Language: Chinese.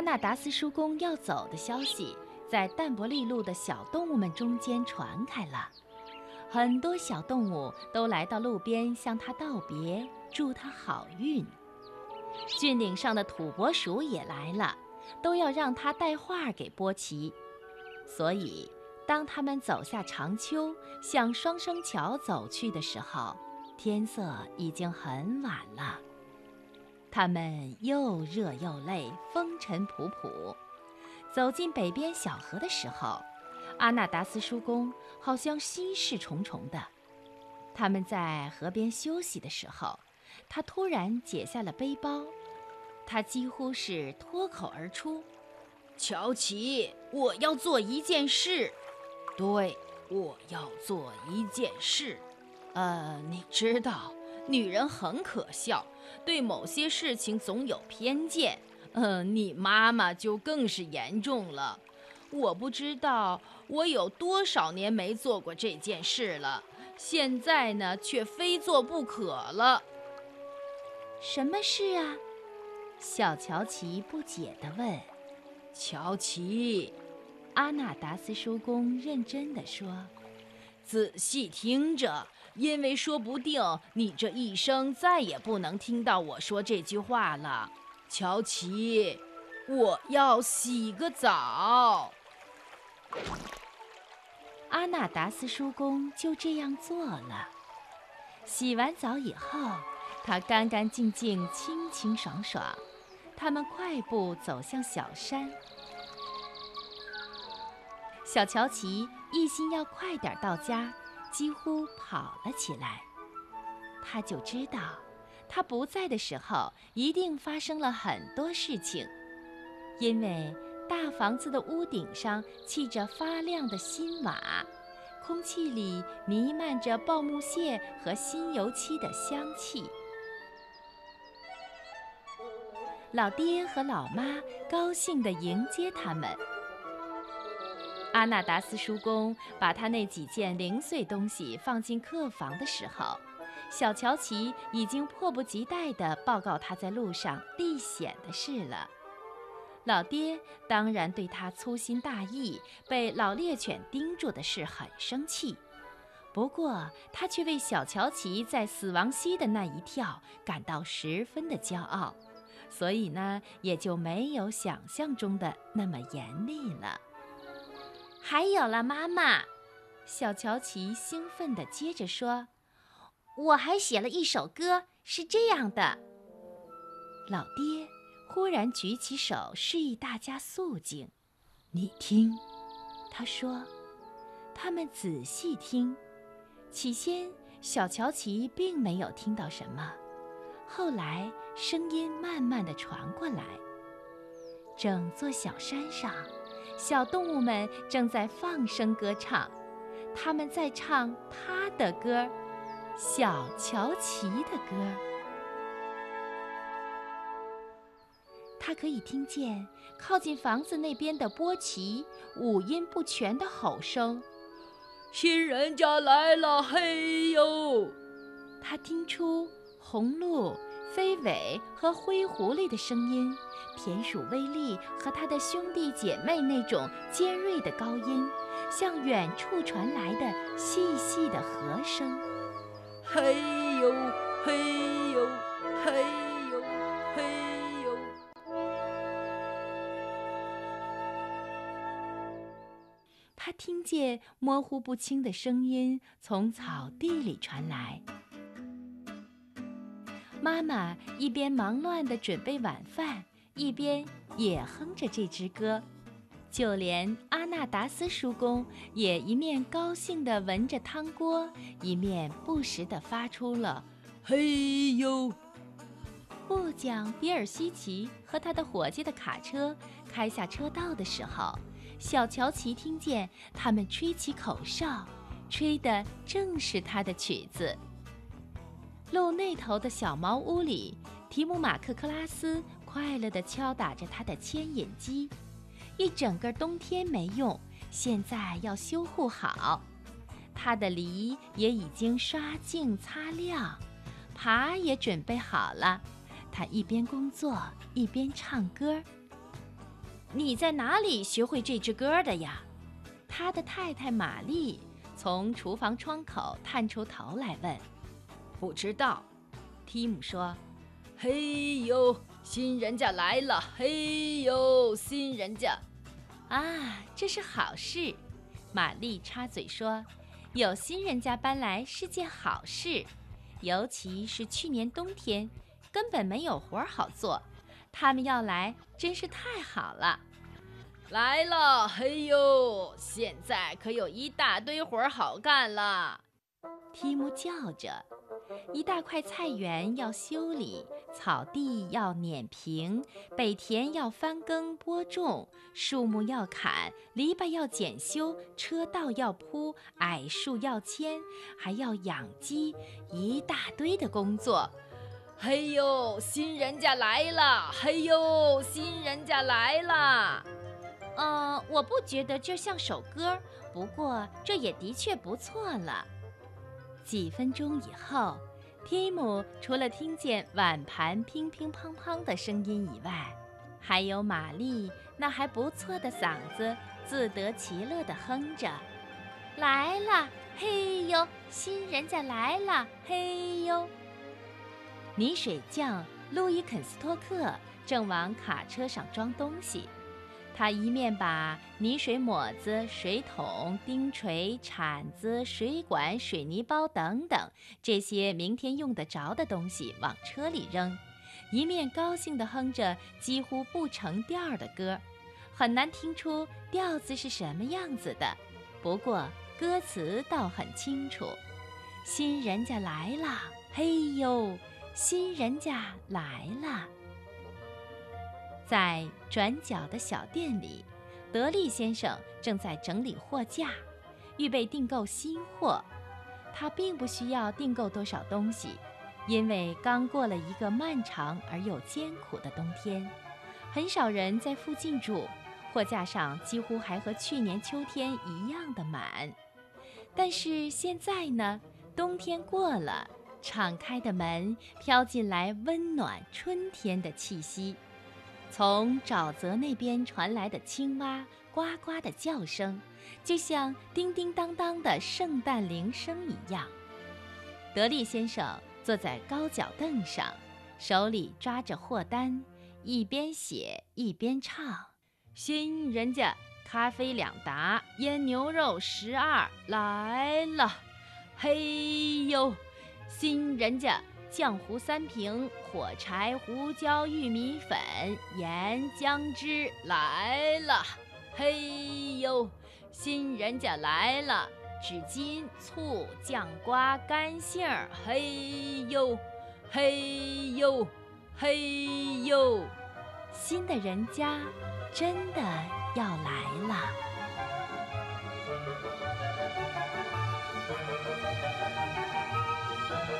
阿纳达斯叔公要走的消息在淡泊利路的小动物们中间传开了，很多小动物都来到路边向他道别，祝他好运。峻岭上的土拨鼠也来了，都要让他带话给波奇。所以，当他们走下长丘，向双生桥走去的时候，天色已经很晚了。他们又热又累，风尘仆仆。走进北边小河的时候，阿纳达斯叔公好像心事重重的。他们在河边休息的时候，他突然解下了背包，他几乎是脱口而出：“乔奇，我要做一件事。对，我要做一件事。呃，你知道，女人很可笑。”对某些事情总有偏见，嗯，你妈妈就更是严重了。我不知道我有多少年没做过这件事了，现在呢却非做不可了。什么事啊？小乔奇不解地问。乔奇，阿纳达斯叔公认真地说：“仔细听着。”因为说不定你这一生再也不能听到我说这句话了，乔奇，我要洗个澡。阿纳达斯叔公就这样做了。洗完澡以后，他干干净净、清清爽爽。他们快步走向小山。小乔奇一心要快点到家。几乎跑了起来，他就知道，他不在的时候一定发生了很多事情，因为大房子的屋顶上砌着发亮的新瓦，空气里弥漫着爆木屑和新油漆的香气。老爹和老妈高兴地迎接他们。阿纳达斯叔公把他那几件零碎东西放进客房的时候，小乔奇已经迫不及待地报告他在路上历险的事了。老爹当然对他粗心大意、被老猎犬盯住的事很生气，不过他却为小乔奇在死亡溪的那一跳感到十分的骄傲，所以呢，也就没有想象中的那么严厉了。还有了，妈妈，小乔奇兴奋地接着说：“我还写了一首歌，是这样的。”老爹忽然举起手示意大家肃静，“你听。”他说。他们仔细听，起先小乔奇并没有听到什么，后来声音慢慢地传过来，整座小山上。小动物们正在放声歌唱，他们在唱他的歌，小乔奇的歌。他可以听见靠近房子那边的波奇五音不全的吼声：“新人家来了，嘿呦！”他听出红鹿。飞尾和灰狐狸的声音，田鼠威利和他的兄弟姐妹那种尖锐的高音，向远处传来的细细的和声，嘿呦嘿呦嘿呦嘿呦。他听见模糊不清的声音从草地里传来。妈妈一边忙乱地准备晚饭，一边也哼着这支歌。就连阿纳达斯叔公也一面高兴地闻着汤锅，一面不时地发出了“嘿呦”。不讲比尔西奇和他的伙计的卡车开下车道的时候，小乔奇听见他们吹起口哨，吹的正是他的曲子。路那头的小茅屋里，提姆马克克拉斯快乐地敲打着他的牵引机。一整个冬天没用，现在要修护好。他的犁也已经刷净擦亮，耙也准备好了。他一边工作一边唱歌。你在哪里学会这支歌的呀？他的太太玛丽从厨房窗口探出头来问。不知道，提姆说。嘿呦，新人家来了！嘿呦，新人家。啊，这是好事。玛丽插嘴说：“有新人家搬来是件好事，尤其是去年冬天根本没有活好做，他们要来真是太好了。”来了，嘿呦，现在可有一大堆活儿好干了。提姆叫着。一大块菜园要修理，草地要碾平，北田要翻耕播种，树木要砍，篱笆要检修，车道要铺，矮树要牵，还要养鸡，一大堆的工作。嘿呦，新人家来了！嘿呦，新人家来了！嗯，我不觉得这像首歌，不过这也的确不错了。几分钟以后，提姆除了听见碗盘乒乒乓乓的声音以外，还有玛丽那还不错的嗓子自得其乐地哼着：“来了，嘿呦，新人家来了，嘿呦。”泥水匠路易肯斯托克正往卡车上装东西。他一面把泥水抹子、水桶、钉锤、铲子、水管、水泥包等等这些明天用得着的东西往车里扔，一面高兴地哼着几乎不成调的歌，很难听出调子是什么样子的。不过歌词倒很清楚：“新人家来了，嘿呦，新人家来了。”在转角的小店里，德利先生正在整理货架，预备订购新货。他并不需要订购多少东西，因为刚过了一个漫长而又艰苦的冬天，很少人在附近住，货架上几乎还和去年秋天一样的满。但是现在呢，冬天过了，敞开的门飘进来温暖春天的气息。从沼泽那边传来的青蛙呱呱的叫声，就像叮叮当当的圣诞铃声一样。德利先生坐在高脚凳上，手里抓着货单，一边写一边唱：“新人家咖啡两打，腌牛肉十二来了，嘿呦，新人家。”浆糊三瓶，火柴、胡椒、玉米粉、盐、姜汁来了。嘿呦，新人家来了！纸巾、醋、酱瓜、干杏儿。嘿呦，嘿呦，嘿呦，新的人家真的要来了。Thank